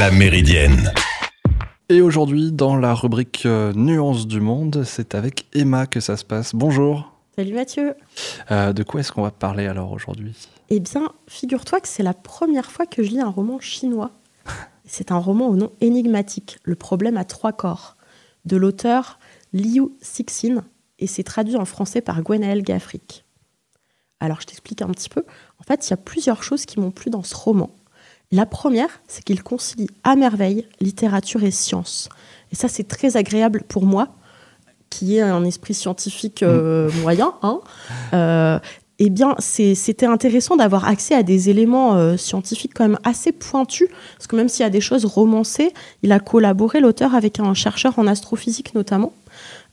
La Méridienne. Et aujourd'hui, dans la rubrique euh, Nuances du monde, c'est avec Emma que ça se passe. Bonjour. Salut Mathieu. Euh, de quoi est-ce qu'on va parler alors aujourd'hui? Eh bien, figure-toi que c'est la première fois que je lis un roman chinois. C'est un roman au nom énigmatique, Le problème à trois corps, de l'auteur Liu Cixin, et c'est traduit en français par Gwenaël Gaffric. Alors, je t'explique un petit peu. En fait, il y a plusieurs choses qui m'ont plu dans ce roman. La première, c'est qu'il concilie à merveille littérature et science. Et ça, c'est très agréable pour moi, qui ai un esprit scientifique euh, mm. moyen. Hein. Euh, eh bien, c'était intéressant d'avoir accès à des éléments euh, scientifiques quand même assez pointus, parce que même s'il y a des choses romancées, il a collaboré, l'auteur, avec un chercheur en astrophysique notamment.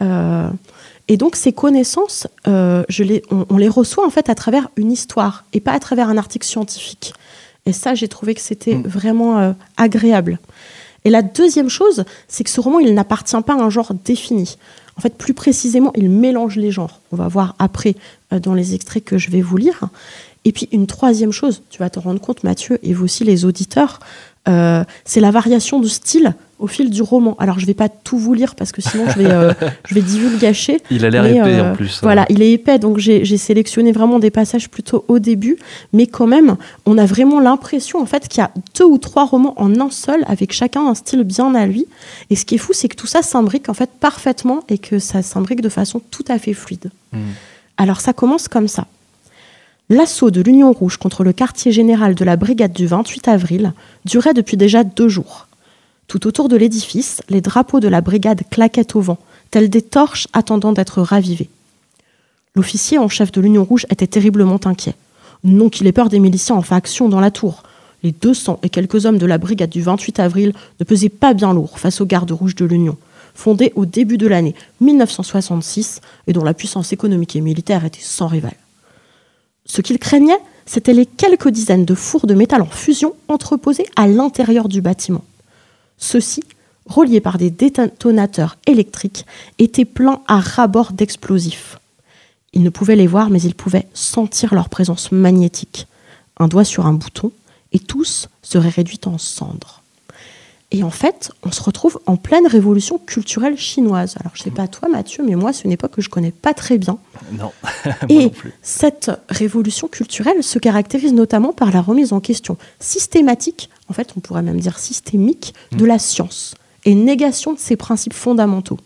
et donc, ces connaissances, je les, on, les reçoit en fait à travers une histoire, et pas à travers un article scientifique. Et ça, j'ai trouvé que c'était mm. vraiment euh, agréable. Et la deuxième chose, c'est que ce roman, il n'appartient pas à un genre défini. En fait, plus précisément, il mélange les genres. On va voir après euh, dans les extraits que je vais vous lire. Et puis une troisième chose, tu vas te rendre compte, Mathieu, et vous aussi les auditeurs, euh, c'est la variation de style au fil du roman. Alors, je ne vais pas tout vous lire parce que sinon, je vais, euh, je vais divulgacher. Il a l'air épais en plus. Hein. Voilà, il est épais, donc j'ai sélectionné vraiment des passages plutôt au début. Mais quand même, on a vraiment l'impression en fait qu'il y a deux ou trois romans en un seul, avec chacun un style bien à lui. Et ce qui est fou, c'est que tout ça s'imbrique en fait parfaitement et que ça s'imbrique de façon tout à fait fluide. Hmm. Alors, ça commence comme ça. L'assaut de l'Union rouge contre le quartier général de la brigade du 28 avril durait depuis déjà deux jours. Tout autour de l'édifice, les drapeaux de la brigade claquaient au vent, tels des torches attendant d'être ravivés. L'officier en chef de l'Union rouge était terriblement inquiet. Non qu'il ait peur des miliciens en faction dans la tour. Les 200 et quelques hommes de la brigade du 28 avril ne pesaient pas bien lourd face aux gardes rouges de l'Union, fondés au début de l'année 1966 et dont la puissance économique et militaire était sans rival. Ce qu'il craignait, c'étaient les quelques dizaines de fours de métal en fusion entreposés à l'intérieur du bâtiment. Ceux-ci, reliés par des détonateurs électriques, étaient pleins à ras-bord d'explosifs. Il ne pouvait les voir, mais il pouvait sentir leur présence magnétique. Un doigt sur un bouton, et tous seraient réduits en cendres. Et en fait, on se retrouve en pleine révolution culturelle chinoise. Alors, je ne sais pas toi, Mathieu, mais moi, c'est une époque que je ne connais pas très bien. Non. et cette révolution culturelle se caractérise notamment par la remise en question systématique, en fait, on pourrait même dire systémique, de la science et négation de ses principes fondamentaux.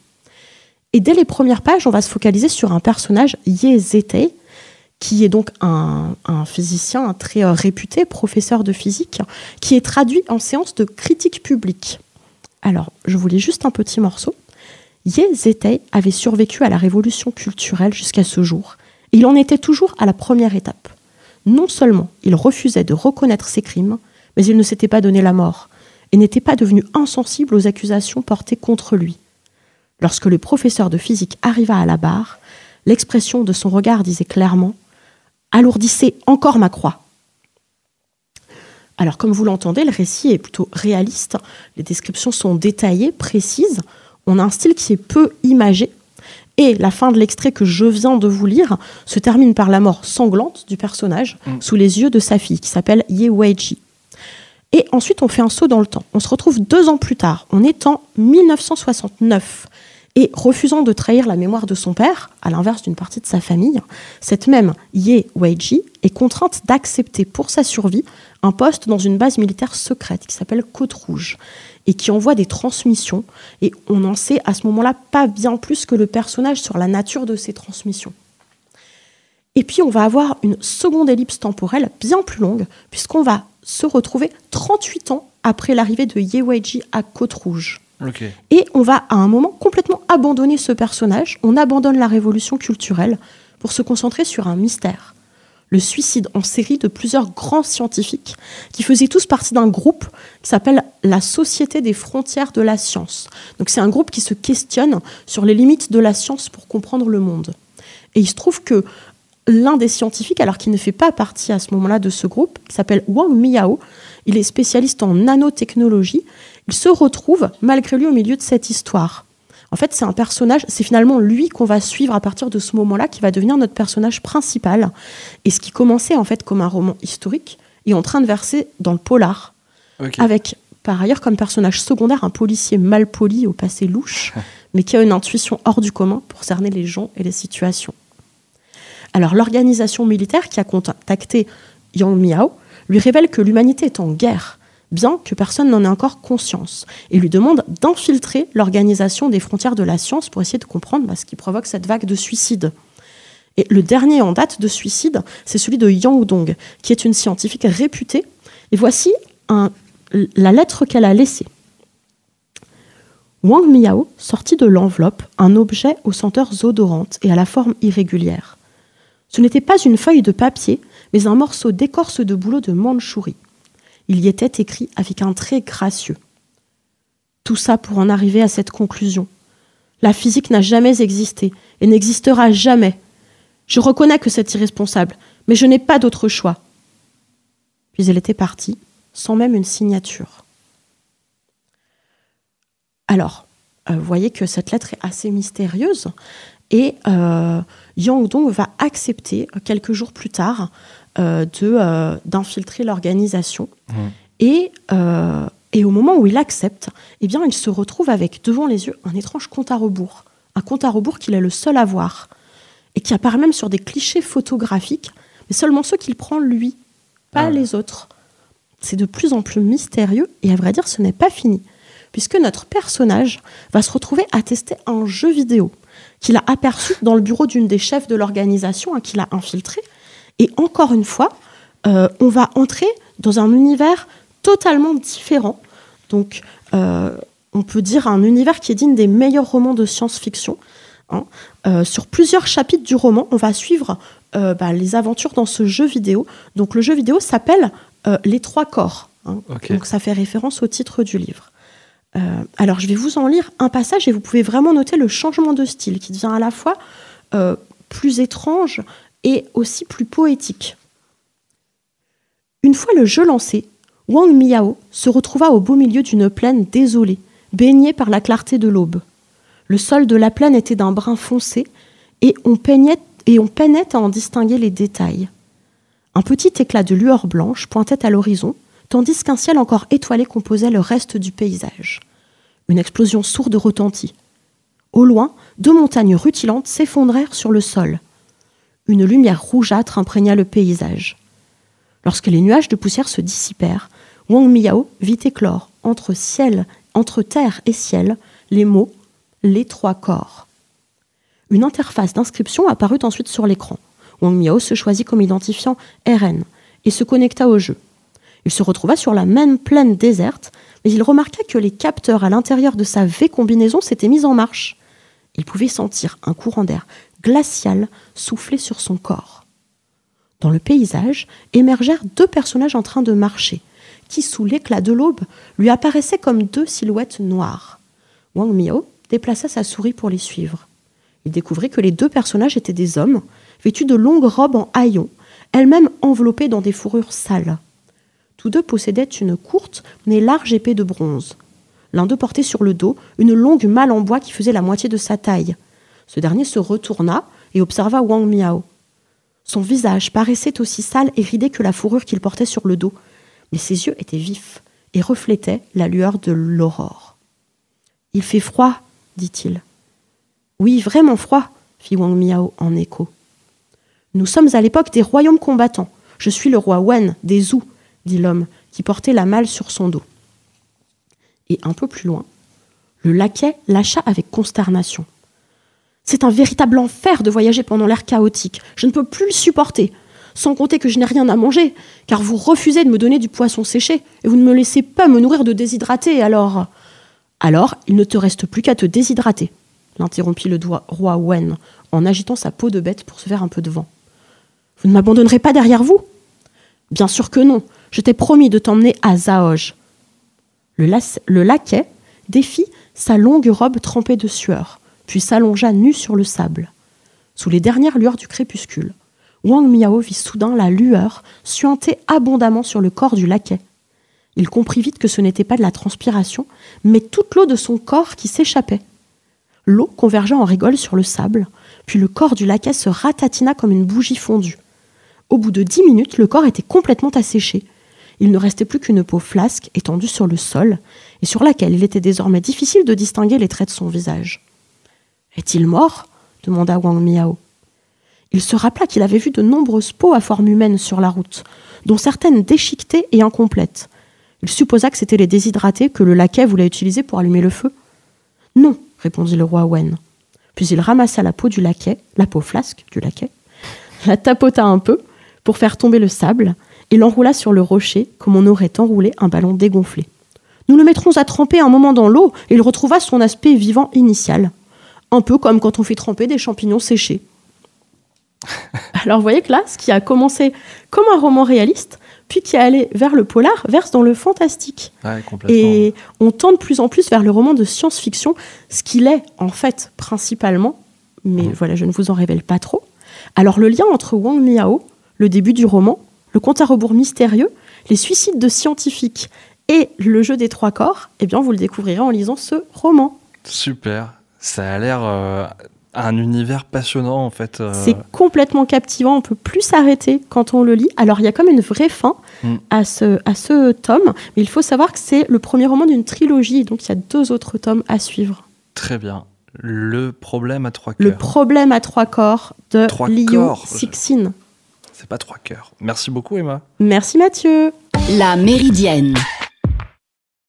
Et dès les premières pages, on va se focaliser sur un personnage, Ye Zetei, qui est donc un, physicien très euh, réputé, professeur de physique, qui est traduit en séance de critique publique. Alors, je vous lis juste un petit morceau. Ye Zetei avait survécu à la révolution culturelle jusqu'à ce jour. Il en était toujours à la première étape. Non seulement il refusait de reconnaître ses crimes, mais il ne s'était pas donné la mort et n'était pas devenu insensible aux accusations portées contre lui. Lorsque le professeur de physique arriva à la barre, l'expression de son regard disait clairement alourdissez encore ma croix. Alors, comme vous l'entendez, le récit est plutôt réaliste. Les descriptions sont détaillées, précises. On a un style qui est peu imagé. Et la fin de l'extrait que je viens de vous lire se termine par la mort sanglante du personnage mm. sous les yeux de sa fille, qui s'appelle Ye Weiji. Et ensuite, on fait un saut dans le temps. On se retrouve deux ans plus tard. On est en 1969. Et refusant de trahir la mémoire de son père, à l'inverse d'une partie de sa famille, cette même Ye Weiji est contrainte d'accepter pour sa survie un poste dans une base militaire secrète qui s'appelle Côte Rouge et qui envoie des transmissions. Et on n'en sait à ce moment-là pas bien plus que le personnage sur la nature de ces transmissions. Et puis on va avoir une seconde ellipse temporelle bien plus longue, puisqu'on va se retrouver 38 ans après l'arrivée de Ye Weiji à Côte Rouge. Et on va à un moment complètement abandonner ce personnage, on abandonne la révolution culturelle pour se concentrer sur un mystère. Le suicide en série de plusieurs grands scientifiques qui faisaient tous partie d'un groupe qui s'appelle la Société des frontières de la science. Donc c'est un groupe qui se questionne sur les limites de la science pour comprendre le monde. Et il se trouve que l'un des scientifiques, alors qu'il ne fait pas partie à ce moment-là de ce groupe, qui s'appelle Wang Miao, il est spécialiste en nanotechnologie il se retrouve malgré lui au milieu de cette histoire. En fait, c'est un personnage, c'est finalement lui qu'on va suivre à partir de ce moment-là, qui va devenir notre personnage principal. Et ce qui commençait en fait comme un roman historique est en train de verser dans le polar, avec par ailleurs comme personnage secondaire un policier mal poli au passé louche, mais qui a une intuition hors du commun pour cerner les gens et les situations. Alors l'organisation militaire qui a contacté Yang Miao lui révèle que l'humanité est en guerre, bien que personne n'en ait encore conscience, et lui demande d'infiltrer l'organisation des frontières de la science pour essayer de comprendre bah, ce qui provoque cette vague de suicides. Et le dernier en date de suicide, c'est celui de Yang Dong, qui est une scientifique réputée. Et voici la lettre qu'elle a laissée. Wang Miao sortit de l'enveloppe un objet aux senteurs odorantes et à la forme irrégulière. Ce n'était pas une feuille de papier, mais un morceau d'écorce de bouleau de Mandchourie. Il y était écrit avec un trait gracieux. Tout ça pour en arriver à cette conclusion. La physique n'a jamais existé et n'existera jamais. Je reconnais que c'est irresponsable, mais je n'ai pas d'autre choix. Puis elle était partie, sans même une signature. Alors, euh, vous voyez que cette lettre est assez mystérieuse et euh, Yang Dong va accepter euh, quelques jours plus tard de d'infiltrer l'organisation mmh. et et au moment où il accepte, eh bien, il se retrouve avec devant les yeux un étrange compte à rebours, un compte à rebours qu'il est le seul à voir et qui apparaît même sur des clichés photographiques, mais seulement ceux qu'il prend lui, pas ah les autres. C'est de plus en plus mystérieux et à vrai dire, ce n'est pas fini, puisque notre personnage va se retrouver à tester un jeu vidéo qu'il a aperçu dans le bureau d'une des chefs de l'organisation, hein, qu'il a infiltré. Et encore une fois, euh, on va entrer dans un univers totalement différent. Donc, euh, on peut dire un univers qui est digne des meilleurs romans de science-fiction, Hein. Euh, sur plusieurs chapitres du roman, on va suivre bah, les aventures dans ce jeu vidéo. Donc le jeu vidéo s'appelle Les Trois Corps. Hein. Donc ça fait référence au titre du livre. alors je vais vous en lire un passage et vous pouvez vraiment noter le changement de style qui devient à la fois plus étrange et aussi plus poétique. Une fois le jeu lancé, Wang Miao se retrouva au beau milieu d'une plaine désolée, baignée par la clarté de l'aube. Le sol de la plaine était d'un brun foncé et on, peignait, peinait à en distinguer les détails. Un petit éclat de lueur blanche pointait à l'horizon, tandis qu'un ciel encore étoilé composait le reste du paysage. Une explosion sourde retentit. Au loin, deux montagnes rutilantes s'effondrèrent sur le sol. Une lumière rougeâtre imprégna le paysage. Lorsque les nuages de poussière se dissipèrent, Wang Miao vit éclore, entre ciel, entre terre et ciel, les mots les trois corps. Une interface d'inscription apparut ensuite sur l'écran. Wang Miao se choisit comme identifiant RN et se connecta au jeu. Il se retrouva sur la même plaine déserte, mais il remarqua que les capteurs à l'intérieur de sa V-combinaison s'étaient mis en marche. Il pouvait sentir un courant d'air glacial souffler sur son corps. Dans le paysage émergèrent deux personnages en train de marcher, qui, sous l'éclat de l'aube, lui apparaissaient comme deux silhouettes noires. Wang Miao déplaça sa souris pour les suivre. Il découvrit que les deux personnages étaient des hommes, vêtus de longues robes en haillons, elles-mêmes enveloppées dans des fourrures sales. Tous deux possédaient une courte mais large épée de bronze. L'un d'eux portait sur le dos une longue malle en bois qui faisait la moitié de sa taille. Ce dernier se retourna et observa Wang Miao. Son visage paraissait aussi sale et ridé que la fourrure qu'il portait sur le dos, mais ses yeux étaient vifs et reflétaient la lueur de l'aurore. Il fait froid, dit-il. Oui, vraiment froid, fit Wang Miao en écho. Nous sommes à l'époque des royaumes combattants. Je suis le roi Wen des Zhou, dit l'homme, qui portait la malle sur son dos. Et un peu plus loin, le laquais lâcha avec consternation. C'est un véritable enfer de voyager pendant l'air chaotique. Je ne peux plus le supporter. Sans compter que je n'ai rien à manger, car vous refusez de me donner du poisson séché, et vous ne me laissez pas me nourrir de déshydraté, alors. Alors, il ne te reste plus qu'à te déshydrater, l'interrompit le roi Wen en agitant sa peau de bête pour se faire un peu de vent. Vous ne m'abandonnerez pas derrière vous? Bien sûr que non. Je t'ai promis de t'emmener à Zaoj. Le, le laquais défit sa longue robe trempée de sueur, puis s'allongea nu sur le sable. Sous les dernières lueurs du crépuscule, Wang Miao vit soudain la lueur suinter abondamment sur le corps du laquais. Il comprit vite que ce n'était pas de la transpiration, mais toute l'eau de son corps qui s'échappait. L'eau convergea en rigole sur le sable, puis le corps du laquais se ratatina comme une bougie fondue. Au bout de dix minutes, le corps était complètement asséché. Il ne restait plus qu'une peau flasque étendue sur le sol, et sur laquelle il était désormais difficile de distinguer les traits de son visage. Est-il mort demanda Wang Miao. Il se rappela qu'il avait vu de nombreuses peaux à forme humaine sur la route, dont certaines déchiquetées et incomplètes. Il supposa que c'étaient les déshydratés que le laquais voulait utiliser pour allumer le feu. Non, répondit le roi Wen. Puis il ramassa la peau du laquais, la peau flasque du laquais, la tapota un peu pour faire tomber le sable et l'enroula sur le rocher comme on aurait enroulé un ballon dégonflé. Nous le mettrons à tremper un moment dans l'eau et il retrouva son aspect vivant initial. Un peu comme quand on fait tremper des champignons séchés. Alors vous voyez que là, ce qui a commencé comme un roman réaliste, puis qui est allé vers le polar, verse dans le fantastique. et on tend de plus en plus vers le roman de science-fiction, ce qu'il est en fait principalement, mais mmh. voilà, je ne vous en révèle pas trop. Alors le lien entre Wang Miao, le début du roman, le compte à rebours mystérieux, les suicides de scientifiques et le jeu des trois corps, eh bien vous le découvrirez en lisant ce roman. Super, ça a l'air euh, un univers passionnant en fait. Euh. C'est complètement captivant, on peut plus s'arrêter quand on le lit. Alors il y a comme une vraie fin mm. à, ce, à ce tome, mais il faut savoir que c'est le premier roman d'une trilogie, donc il y a deux autres tomes à suivre. Très bien. Le problème à trois cœurs. Le problème à trois corps de Liu Cixin. C'est pas trois cœurs. Merci beaucoup Emma. Merci Mathieu. La Méridienne